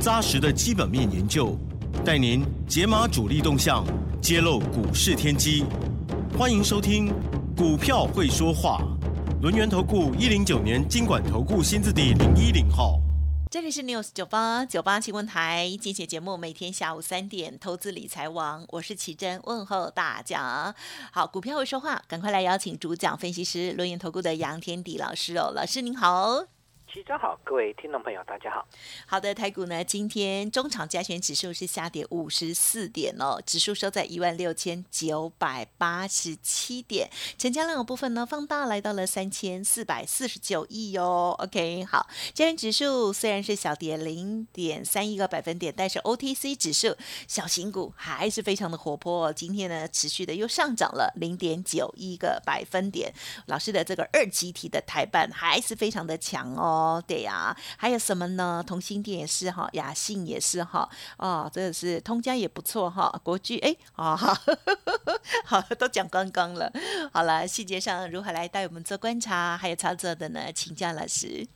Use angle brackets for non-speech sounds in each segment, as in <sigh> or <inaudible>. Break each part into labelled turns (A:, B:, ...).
A: 扎实的基本面研究，带您解码主力动向，揭露股市天机。欢迎收听《股票会说话》，轮源投顾一零九年经管投顾新字第零一零号。
B: 这里是 News 九八九八新闻台，精选节目每天下午三点，投资理财王，我是奇珍，问候大家。好，股票会说话，赶快来邀请主讲分析师轮源投顾的杨天迪老师哦，老师您好。
C: 齐真好，各位听众朋友，大家好。
B: 好的，台股呢，今天中场加权指数是下跌五十四点哦，指数收在一万六千九百八十七点，成交量的部分呢放大来到了三千四百四十九亿哦。OK，好，加权指数虽然是小跌零点三一个百分点，但是 OTC 指数小型股还是非常的活泼。今天呢，持续的又上涨了零点九一个百分点。老师的这个二级体的台办还是非常的强哦。哦，对呀，还有什么呢？同心店也是哈，雅信也是哈，哦，真的是通家也不错哈，国巨哎，啊，<laughs> 好，都讲光光了。好了，细节上如何来带我们做观察，还有操作的呢？请教老师。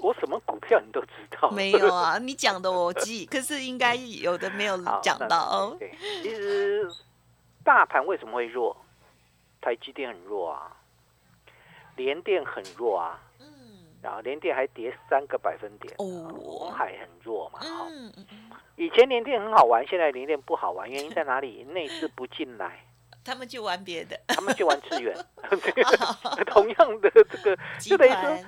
C: 我什么股票你都知道？
B: 没有啊，你讲的我记，可是应该有的没有讲到 <laughs> 哦。
C: 对，其实大盘为什么会弱？台积电很弱啊，联电很弱啊。然后联电还跌三个百分点，红海很弱嘛。好，以前联电很好玩，现在联电不好玩，原因在哪里？内资不进来，<laughs>
B: 他们就玩别的，
C: 他们就玩资源。<laughs> <laughs> 同样的这个，就等于说，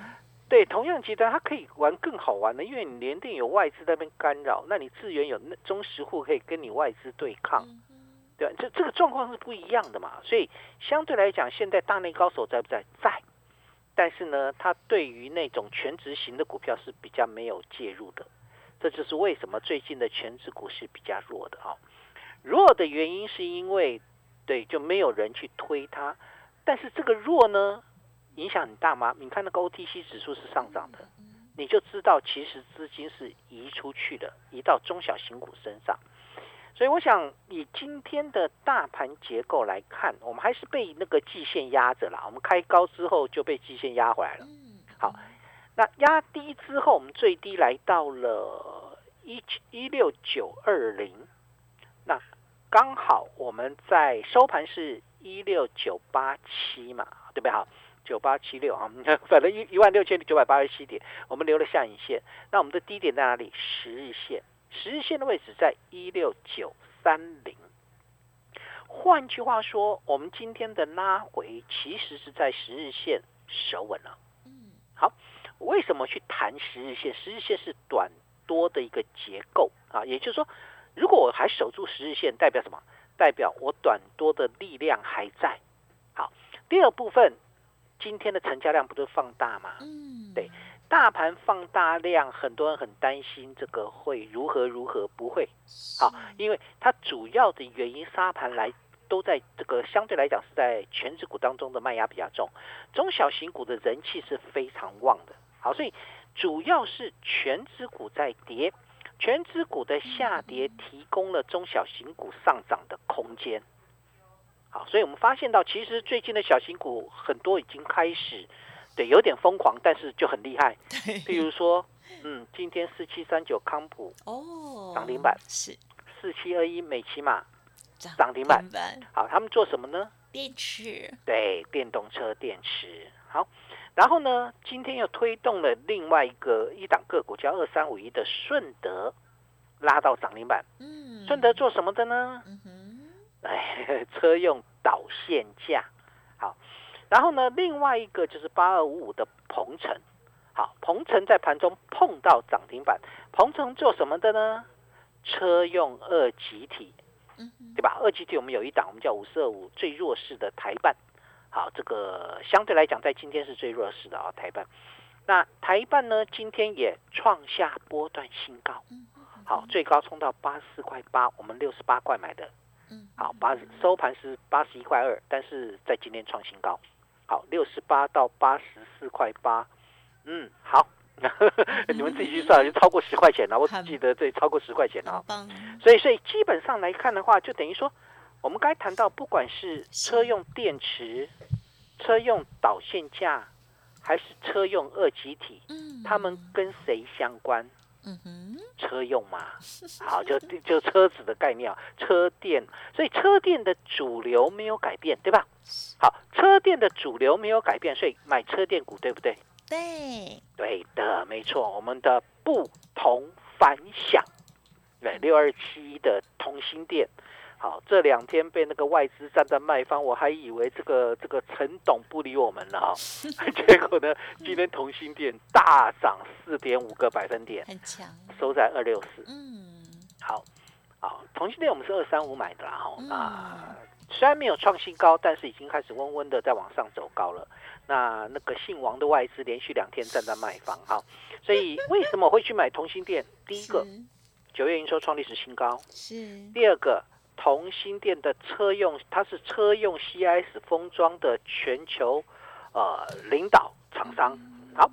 C: 对，同样集团它可以玩更好玩的，因为你联电有外资那边干扰，那你资源有中实户可以跟你外资对抗，对吧？这这个状况是不一样的嘛。所以相对来讲，现在大内高手在不在？在。但是呢，它对于那种全职型的股票是比较没有介入的，这就是为什么最近的全职股是比较弱的啊。弱的原因是因为，对，就没有人去推它。但是这个弱呢，影响很大吗？你看那个 OTC 指数是上涨的，你就知道其实资金是移出去的，移到中小型股身上。所以我想以今天的大盘结构来看，我们还是被那个季线压着了。我们开高之后就被季线压回来了。好，那压低之后，我们最低来到了一一六九二零，那刚好我们在收盘是一六九八七嘛，对不对？好，九八七六啊，<laughs> 反正一一万六千九百八十七点，我们留了下影线。那我们的低点在哪里？十日线。十日线的位置在一六九三零，换句话说，我们今天的拉回其实是在十日线守稳了。嗯，好，为什么去谈十日线？十日线是短多的一个结构啊，也就是说，如果我还守住十日线，代表什么？代表我短多的力量还在。好，第二部分，今天的成交量不是放大吗？嗯，对。大盘放大量，很多人很担心这个会如何如何不会好，因为它主要的原因沙盘来都在这个相对来讲是在全指股当中的卖压比较重，中小型股的人气是非常旺的。好，所以主要是全指股在跌，全指股的下跌提供了中小型股上涨的空间。好，所以我们发现到其实最近的小型股很多已经开始。对，有点疯狂，但是就很厉害。譬如说，嗯，今天四七三九康普哦，涨停板
B: 是
C: 四七二一美骑马涨停板。好，他们做什么呢？
B: 电池。
C: 对，电动车电池。好，然后呢，今天又推动了另外一个一档个股，叫二三五一的顺德，拉到涨停板。嗯，顺德做什么的呢？嗯哼，哎，<laughs> 车用导线架。好。然后呢，另外一个就是八二五五的鹏程，好，鹏程在盘中碰到涨停板。鹏程做什么的呢？车用二极体，嗯，对吧？二极体我们有一档，我们叫五四二五，最弱势的台办。好，这个相对来讲，在今天是最弱势的啊，台办。那台办呢，今天也创下波段新高，好，最高冲到八十四块八，我们六十八块买的，好，八收盘是八十一块二，但是在今天创新高，好，六十八到八十四块八，嗯，好，<laughs> 你们自己去算，就超过十块钱了，我只记得对，超过十块钱了，所以所以基本上来看的话，就等于说，我们刚才谈到，不管是车用电池、车用导线架。还是车用二极体，嗯，他们跟谁相关？嗯哼，车用嘛，好，就就车子的概念啊，车电，所以车电的主流没有改变，对吧？好，车电的主流没有改变，所以买车电股，对不对？
B: 对，
C: 对的，没错，我们的不同凡响，对，六二七的同心电。好，这两天被那个外资站在卖方，我还以为这个这个陈董不理我们了哈，<laughs> 结果呢，今天同心店大涨四点五个百分点，
B: 很强，
C: 收在二六四。嗯，好，好，同心店我们是二三五买的啦哈，那虽然没有创新高，但是已经开始温温的在往上走高了。那那个姓王的外资连续两天站在卖方哈，所以为什么会去买同心店？第一个，九月营收创历史新高，
B: 是
C: 第二个。同心电的车用，它是车用 CIS 封装的全球呃领导厂商。好，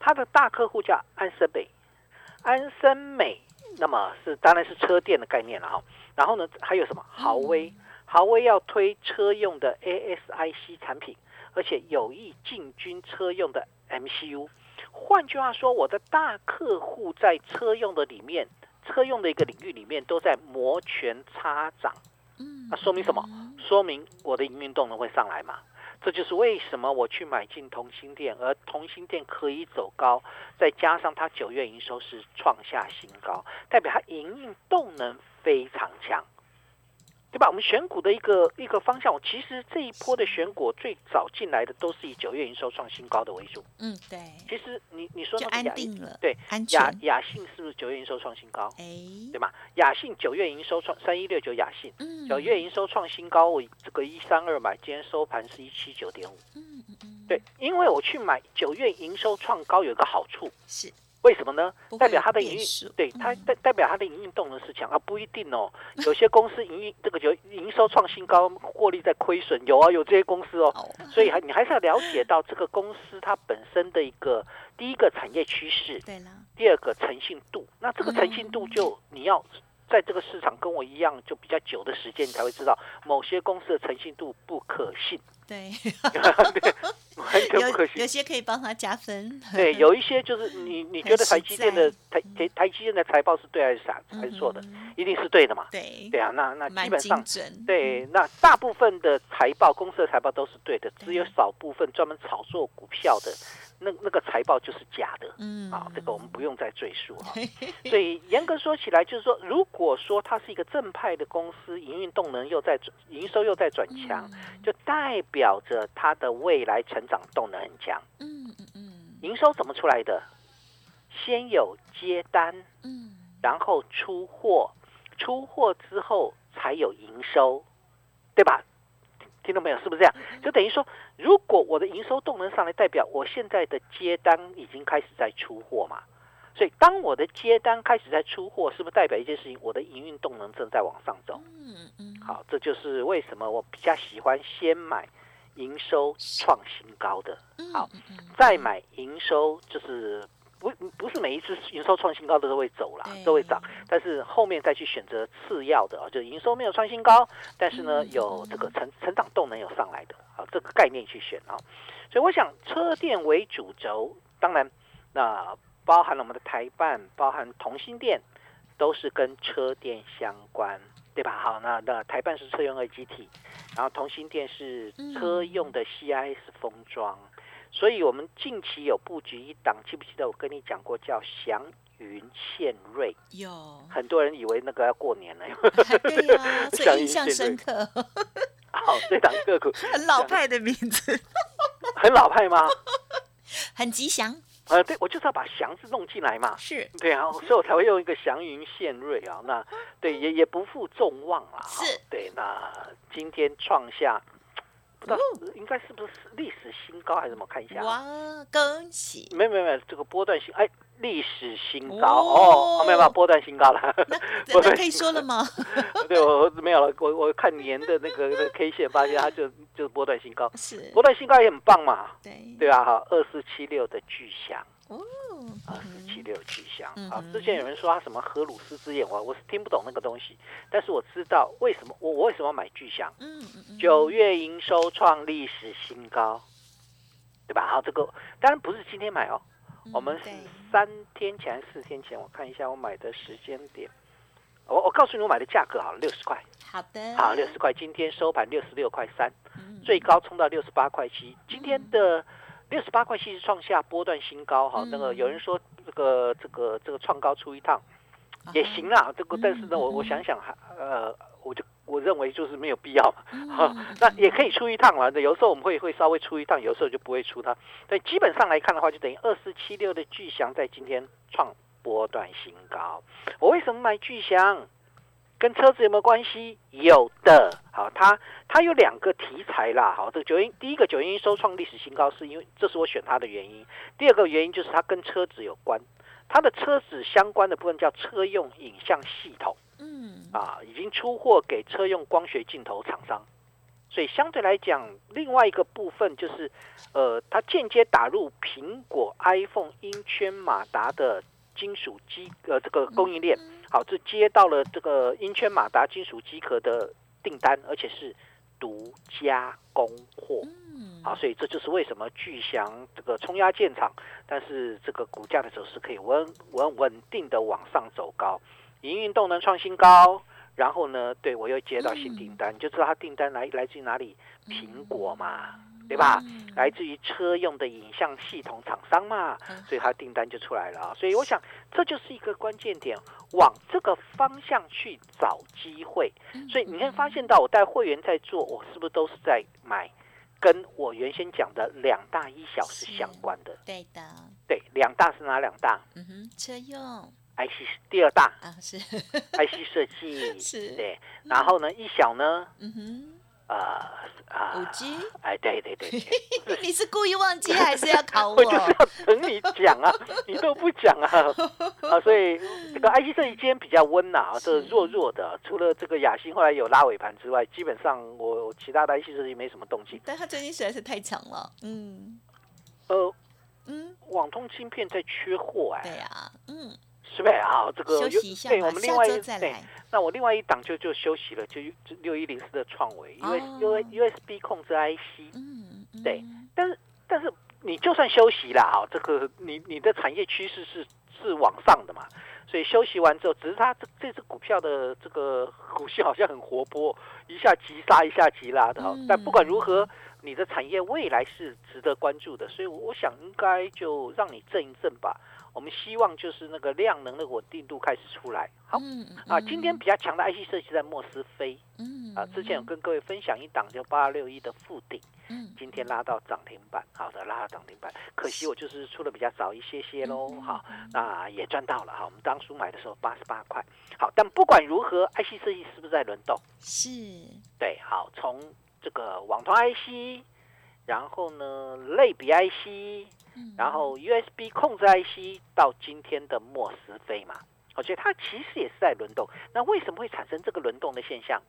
C: 它的大客户叫安森美，安森美，那么是当然是车电的概念了哈。然后呢，还有什么豪威？豪威要推车用的 ASIC 产品，而且有意进军车用的 MCU。换句话说，我的大客户在车用的里面。车用的一个领域里面都在摩拳擦掌，嗯，那说明什么？说明我的营运动能会上来嘛？这就是为什么我去买进同心店，而同心店可以走高，再加上它九月营收是创下新高，代表它营运动能非常强。对吧？我们选股的一个一个方向，其实这一波的选股最早进来的都是以九月营收创新高的为主。
B: 嗯，对。
C: 其实你你说那
B: 个雅定了，
C: 对，雅雅信是不是九月营收创新高？哎，对吗？雅信九月营收创三一六九，雅信九月营收创新高，我这个一三二买，今天收盘是一七九点五。嗯嗯嗯，对，因为我去买九月营收创高有一个好处
B: 是。
C: 为什么呢？代表它的营运，对它代代表它的营运动能是强啊，不一定哦。有些公司营运这个就营收创新高，获利在亏损，有啊，有这些公司哦。所以还你还是要了解到这个公司它本身的一个第一个产业趋势，
B: 对了，
C: 第二个诚信度。那这个诚信度就你要在这个市场跟我一样，就比较久的时间，你才会知道某些公司的诚信度不可信。<laughs> <laughs>
B: 对，
C: 完全不可信。
B: 有些可以帮他加分。
C: 对，<laughs> 有一些就是你你觉得台积电的台台台积电的财报是对还是傻还是错的？一定是对的嘛？
B: 对，
C: 对啊，那那基本上对，那大部分的财报公司的财报都是对的，只有少部分专门炒作股票的。那那个财报就是假的，嗯，啊，这个我们不用再赘述哈。<laughs> 所以严格说起来，就是说，如果说它是一个正派的公司，营运动能又在营收又在转强，就代表着它的未来成长动能很强。嗯嗯嗯。营收怎么出来的？先有接单，嗯，然后出货，出货之后才有营收，对吧？听到没有？是不是这样？就等于说，如果我的营收动能上来，代表我现在的接单已经开始在出货嘛？所以，当我的接单开始在出货，是不是代表一件事情？我的营运动能正在往上走。嗯嗯。好，这就是为什么我比较喜欢先买营收创新高的，好，再买营收就是。不不是每一次营收创新高的都会走啦，都会涨，但是后面再去选择次要的啊，就营收没有创新高，但是呢有这个成成长动能有上来的啊，这个概念去选啊，所以我想车电为主轴，当然那包含了我们的台办，包含同心电，都是跟车电相关，对吧？好，那那台办是车用二极体，然后同心电是车用的 CIS 封装。所以，我们近期有布局一档，记不记得我跟你讲过，叫祥云献瑞？
B: 有，
C: 很多人以为那个要过年了。
B: 对呀，<laughs> 这印象深刻。<laughs>
C: 好，这档个股 <laughs>
B: 很老派的名字。
C: 很老派吗？
B: 很吉祥。
C: 呃，对，我就是要把“祥”字弄进来嘛。
B: 是。
C: 对啊，所以我才会用一个祥云献瑞啊。那对，也也不负众望啊。
B: 是。
C: 对，那今天创下。不知道应该是不是历史新高还是什么？看一下。
B: 哇，恭喜！
C: 没有没有没有，这个波段新哎，历史新高哦，没有没有波段新高了。
B: 那可以说了吗？<laughs>
C: 对，我没有了。我我看年的那个那个 <laughs> K 线，发现它就就是波段新高。
B: 是
C: 波段新高也很棒嘛。
B: 对
C: 对啊，哈，二四七六的巨响。哦。二四七六巨响啊！之前有人说他什么荷鲁斯之眼，我我是听不懂那个东西，但是我知道为什么我我为什么买巨响？嗯嗯九月营收创历史新高，对吧？好，这个当然不是今天买哦，我们是三天前、四天前，我看一下我买的时间点。我我告诉你我买的价格好了，六十块。
B: 好的。
C: 好，六十块，今天收盘六十六块三，最高冲到六十八块七，今天的。六十八块七是创下波段新高哈，那个有人说这个这个这个创高出一趟也行啦，这个但是呢，我我想想还呃，我就我认为就是没有必要 <laughs> 哈，那也可以出一趟了。有时候我们会会稍微出一趟，有时候就不会出它。但基本上来看的话，就等于二四七六的巨翔在今天创波段新高。我为什么买巨翔？跟车子有没有关系？有的，好，它它有两个题材啦，好，这个九阴第一个九阴收创历史新高，是因为这是我选它的原因。第二个原因就是它跟车子有关，它的车子相关的部分叫车用影像系统，嗯，啊，已经出货给车用光学镜头厂商，所以相对来讲，另外一个部分就是，呃，它间接打入苹果 iPhone 音圈马达的金属机，呃，这个供应链。好，这接到了这个英圈马达金属机壳的订单，而且是独家供货。嗯，好，所以这就是为什么巨翔这个冲压建厂，但是这个股价的走势可以稳稳稳定的往上走高，营运动能创新高。然后呢，对我又接到新订单，你就知道它订单来来自于哪里？苹果嘛。对吧？来自于车用的影像系统厂商嘛，所以它订单就出来了啊。所以我想这就是一个关键点，往这个方向去找机会。所以你会发现到我带会员在做，我是不是都是在买跟我原先讲的两大一小是相关的？
B: 对的，
C: 对，两大是哪两大？
B: 嗯哼，车用
C: IC 第二大
B: 啊，是
C: IC 设计 <laughs>
B: 是，
C: 对，然后呢一小呢？
B: 嗯哼。
C: 啊啊！
B: 五 G，
C: 哎，对对对，<laughs>
B: 你是故意忘记还是要考我？
C: 我就是要等你讲啊，<laughs> 你都不讲啊，啊，所以这个 IC 设计今天比较温呐，<laughs> 这弱弱的，除了这个雅欣后来有拉尾盘之外，基本上我其他的 IC 设计没什么动静。
B: 但他最近实在是太强了，嗯，
C: 呃，嗯，网通芯片在缺货哎，
B: 对呀，嗯。
C: 是不是啊，这个
B: 对，
C: 我们另外一对，那我另外一档就就休息了，就六一零四的创维，因为因为 USB 控制 IC，嗯，对，但是但是你就算休息了啊，这个你你的产业趋势是是往上的嘛，所以休息完之后，只是它这这只股票的这个股性好像很活泼，一下急杀一下急拉的哈，但不管如何，你的产业未来是值得关注的，所以我想应该就让你震一震吧。我们希望就是那个量能的稳定度开始出来。好，啊，今天比较强的 IC 设计在莫斯飞。嗯，啊，之前有跟各位分享一档叫八六一的附顶。嗯，今天拉到涨停板，好的，拉到涨停板。可惜我就是出的比较早一些些喽。好，那也赚到了哈。我们当初买的时候八十八块。好，但不管如何，IC 设计是不是在轮动？
B: 是。
C: 对，好，从这个网通 IC，然后呢，类比 IC。然后 USB 控制 IC 到今天的莫斯飞嘛，我觉得它其实也是在轮动。那为什么会产生这个轮动的现象？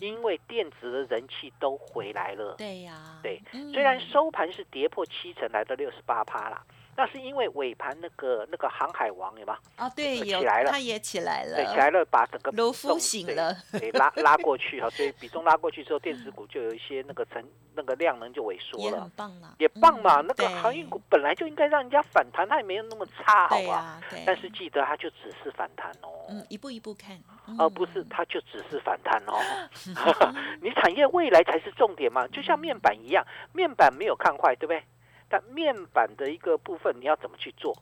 C: 因为电子的人气都回来了。
B: 对呀，
C: 对，虽然收盘是跌破七成，来到六十八趴啦。那是因为尾盘那个那个航海王有吗？
B: 啊，对，
C: 起来了，
B: 它也起来了，
C: 对，起来了，把整个
B: 卢夫醒了，
C: 对，拉拉过去哈，所以比重拉过去之后，电子股就有一些那个成那个量能就萎缩了，也
B: 很棒
C: 也棒嘛。那个航运股本来就应该让人家反弹，它也没有那么差，好吧？但是记得它就只是反弹哦，
B: 嗯，一步一步看，
C: 而不是它就只是反弹哦。<laughs> <laughs> 你产业未来才是重点嘛，就像面板一样，面板没有看坏，对不对？但面板的一个部分，你要怎么去做？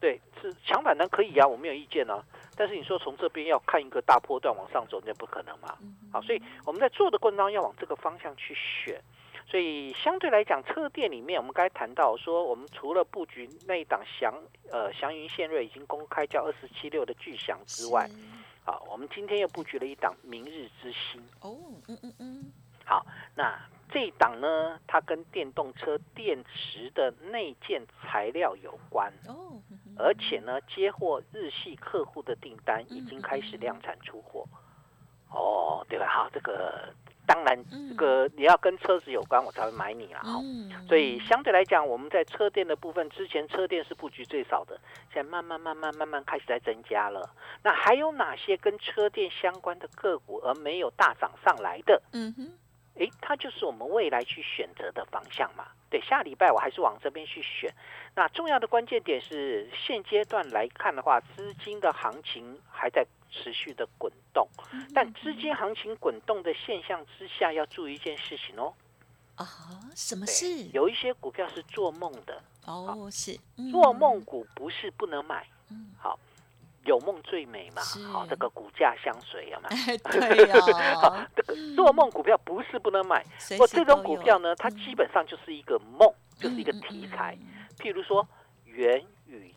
C: 对，是强反弹可以啊，我没有意见啊。但是你说从这边要看一个大波段往上走，那不可能嘛。好，所以我们在做的过程当中要往这个方向去选。所以相对来讲，车店里面我们刚才谈到说，我们除了布局那一档祥呃祥云线瑞已经公开叫二四七六的巨祥之外，好，我们今天又布局了一档明日之星。哦，嗯嗯嗯。好，那这一档呢，它跟电动车电池的内建材料有关哦，而且呢，接获日系客户的订单，已经开始量产出货。哦，对吧？好，这个。当然，这个你要跟车子有关，我才会买你啊。所以相对来讲，我们在车店的部分，之前车店是布局最少的，现在慢慢慢慢慢慢开始在增加了。那还有哪些跟车店相关的个股而没有大涨上来的？嗯哼，哎，它就是我们未来去选择的方向嘛。对，下礼拜我还是往这边去选。那重要的关键点是，现阶段来看的话，资金的行情还在。持续的滚动，但资金行情滚动的现象之下，要注意一件事情哦。
B: 啊，什么事？
C: 有一些股票是做梦的
B: 哦，是
C: 做梦股，不是不能买。嗯，好，有梦最美嘛。好，这个股价相随啊嘛？<laughs>
B: 对呀。<laughs>
C: 好，这个做梦股票不是不能买，我这种股票呢，它基本上就是一个梦，就是一个题材。譬如说元宇。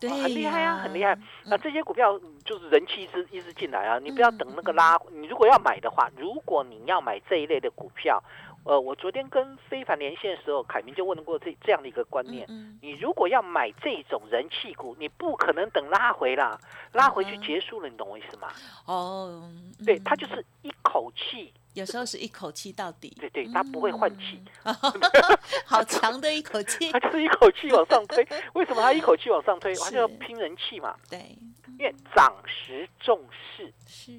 C: 对，很厉害啊，很厉害。那这些股票就是人气一直一直进来啊，你不要等那个拉。你如果要买的话，如果你要买这一类的股票，呃，我昨天跟非凡连线的时候，凯明就问过这这样的一个观念。你如果要买这种人气股，你不可能等拉回啦，拉回去结束了，你懂我意思吗？哦，对，他就是一口气。
B: 有时候是一口气到底，
C: 对对，他不会换气，<laughs>
B: 好强的一口气，<laughs>
C: 他就是一口气往上推。为什么他一口气往上推？他就要拼人气嘛。
B: 对，
C: 因为涨时重视，是。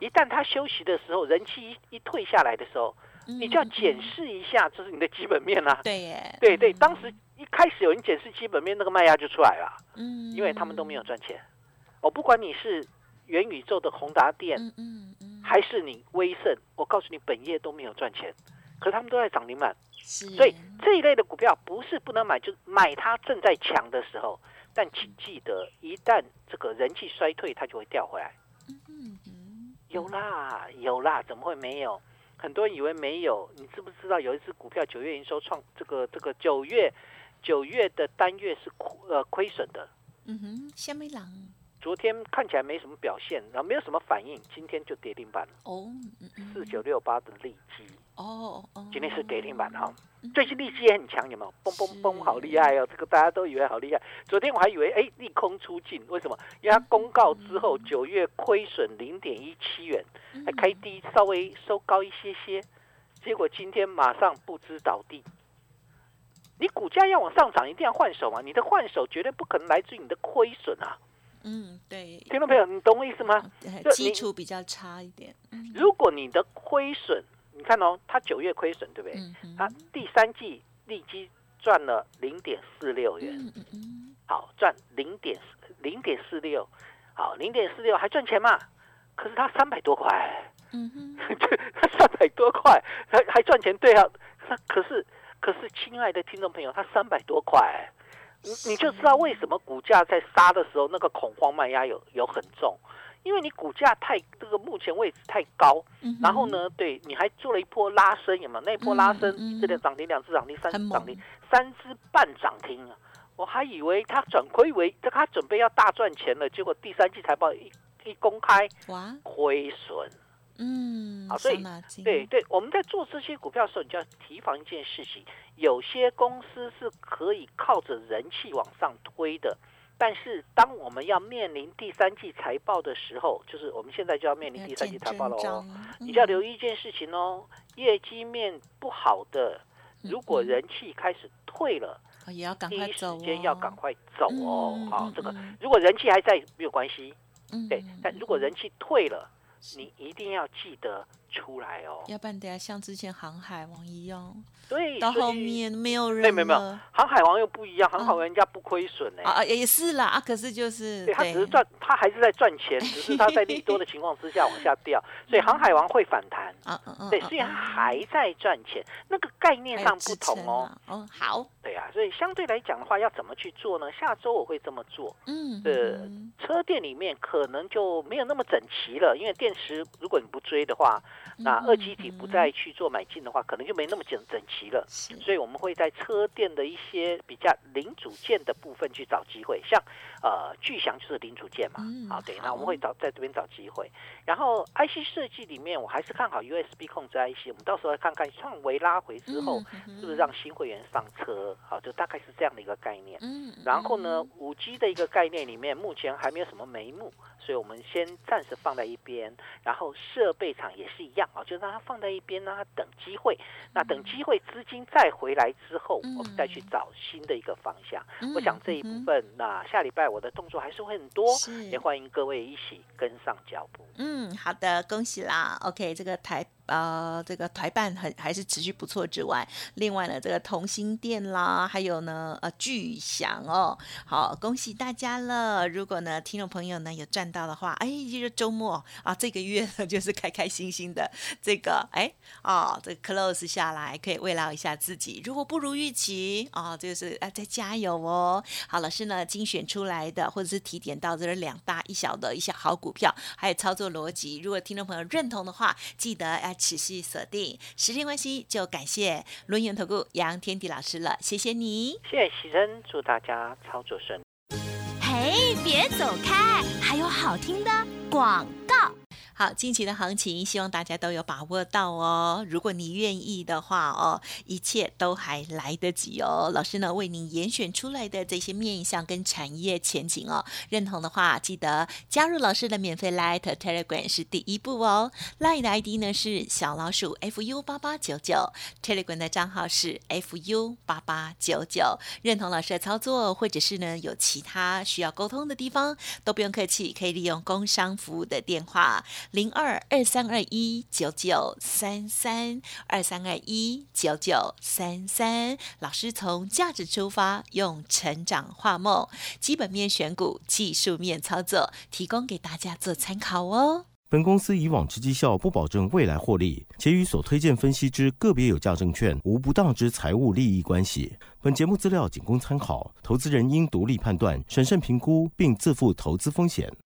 C: 一旦他休息的时候，人气一一退下来的时候，你就要检视一下，这是你的基本面啦。
B: 对耶，
C: 对对，当时一开始有人检视基本面，那个卖压就出来了。嗯，因为他们都没有赚钱。我不管你是元宇宙的宏达电，嗯嗯。还是你威盛，我告诉你，本业都没有赚钱，可是他们都在涨停板，所以这一类的股票不是不能买，就是买它正在强的时候。但请记得，一旦这个人气衰退，它就会掉回来。有啦，有啦，怎么会没有？很多人以为没有，你知不知道有一只股票九月营收创这个这个九月九月的单月是呃亏损的。
B: 嗯哼，虾米狼。
C: 昨天看起来没什么表现，然后没有什么反应，今天就跌停板了。哦，四九六八的利基哦，今天是跌停板哈。最近利息也很强，有没有？嘣嘣嘣，好厉害哦！这个大家都以为好厉害。昨天我还以为哎，利空出尽，为什么？因为它公告之后，九月亏损零点一七元，还开低，稍微收高一些些，结果今天马上不知倒地。你股价要往上涨，一定要换手嘛？你的换手绝对不可能来自于你的亏损啊。
B: 嗯，对，
C: 听众朋友，你懂我意思吗？
B: 基础比较差一点。
C: 如果你的亏损，你看哦，它九月亏损，对不对？它第三季利基赚了零点四六元，好赚零点零点四六，好零点四六还赚钱嘛？可是它三百多块，嗯哼，<laughs> 它三百多块。还还赚钱，对啊。可是可是，亲爱的听众朋友，它三百多块。你你就知道为什么股价在杀的时候那个恐慌卖压有有很重，因为你股价太这个目前位置太高，然后呢，对，你还做了一波拉升，有没有？那一波拉升，这个涨停两次涨停，三次涨停，三只半涨停啊！我还以为他转亏为，他准备要大赚钱了，结果第三季财报一一公开，哇，亏损。嗯，好，所以对对，我们在做这些股票的时候，你就要提防一件事情：有些公司是可以靠着人气往上推的，但是当我们要面临第三季财报的时候，就是我们现在就要面临第三季财报了哦，你就要留意一件事情哦，业绩面不好的，如果人气开始退了，
B: 也要赶快走，
C: 第一时间要赶快走哦。好，这个如果人气还在没有关系，嗯对，但如果人气退了。你一定要记得出来哦，
B: 要不然等下像之前航海王一样，
C: 对，
B: 到后面没有人，
C: 没有没有，航海王又不一样，航海王人家不亏损呢，
B: 啊也是啦，啊可是就是，
C: 对他只是赚，他还是在赚钱，<laughs> 只是他在利多的情况之下往下掉，<laughs> 所以航海王会反弹，啊对，虽然还在赚钱，那个概念上不同哦，
B: 哦好，
C: 对啊，所以相对来讲的话，要怎么去做呢？下周我会这么做，嗯，呃，车店里面可能就没有那么整齐了，因为电池如果你不追的话，那二级体不再去做买进的话，可能就没那么整整齐了。所以我们会在车电的一些比较零组件的部分去找机会，像呃巨翔就是零组件嘛，好对，那我们会找在这边找机会。然后 IC 设计里面，我还是看好 USB 控制 IC，我们到时候来看看创维拉回之后，是不是让新会员上车？好，就大概是这样的一个概念。嗯然后呢，五 G 的一个概念里面，目前还没有什么眉目。所以我们先暂时放在一边，然后设备厂也是一样啊，就让它放在一边，让它等机会。那等机会资金再回来之后，我们再去找新的一个方向。我想这一部分，那下礼拜我的动作还是会很多，也欢迎各位一起跟上脚步。
B: 嗯，好的，恭喜啦。OK，这个台。呃，这个台办很还是持续不错之外，另外呢，这个同心店啦，还有呢，呃，巨响哦，好，恭喜大家了！如果呢，听众朋友呢有赚到的话，哎，就是周末啊，这个月呢 <laughs> 就是开开心心的，这个哎，哦，这个 close 下来可以慰劳一下自己。如果不如预期啊，就是啊，再加油哦。好，老师呢精选出来的或者是提点到这两大一小的一些好股票，还有操作逻辑，如果听众朋友认同的话，记得哎。持续锁定，时间关系就感谢轮圆投顾杨天迪老师了，谢谢你，
C: 谢谢喜珍，祝大家操作顺利。
D: 嘿，别走开，还有好听的广告。
B: 好，近期的行情，希望大家都有把握到哦。如果你愿意的话哦，一切都还来得及哦。老师呢，为您严选出来的这些面向跟产业前景哦，认同的话，记得加入老师的免费 Light Telegram 是第一步哦。Light 的 ID 呢是小老鼠 fu 八八九九，Telegram 的账号是 fu 八八九九。认同老师的操作，或者是呢有其他需要沟通的地方，都不用客气，可以利用工商服务的电话。零二二三二一九九三三二三二一九九三三，老师从价值出发，用成长画梦，基本面选股，技术面操作，提供给大家做参考哦。
A: 本公司以往之绩效不保证未来获利，且与所推荐分析之个别有价证券无不当之财务利益关系。本节目资料仅供参考，投资人应独立判断、审慎评估，并自负投资风险。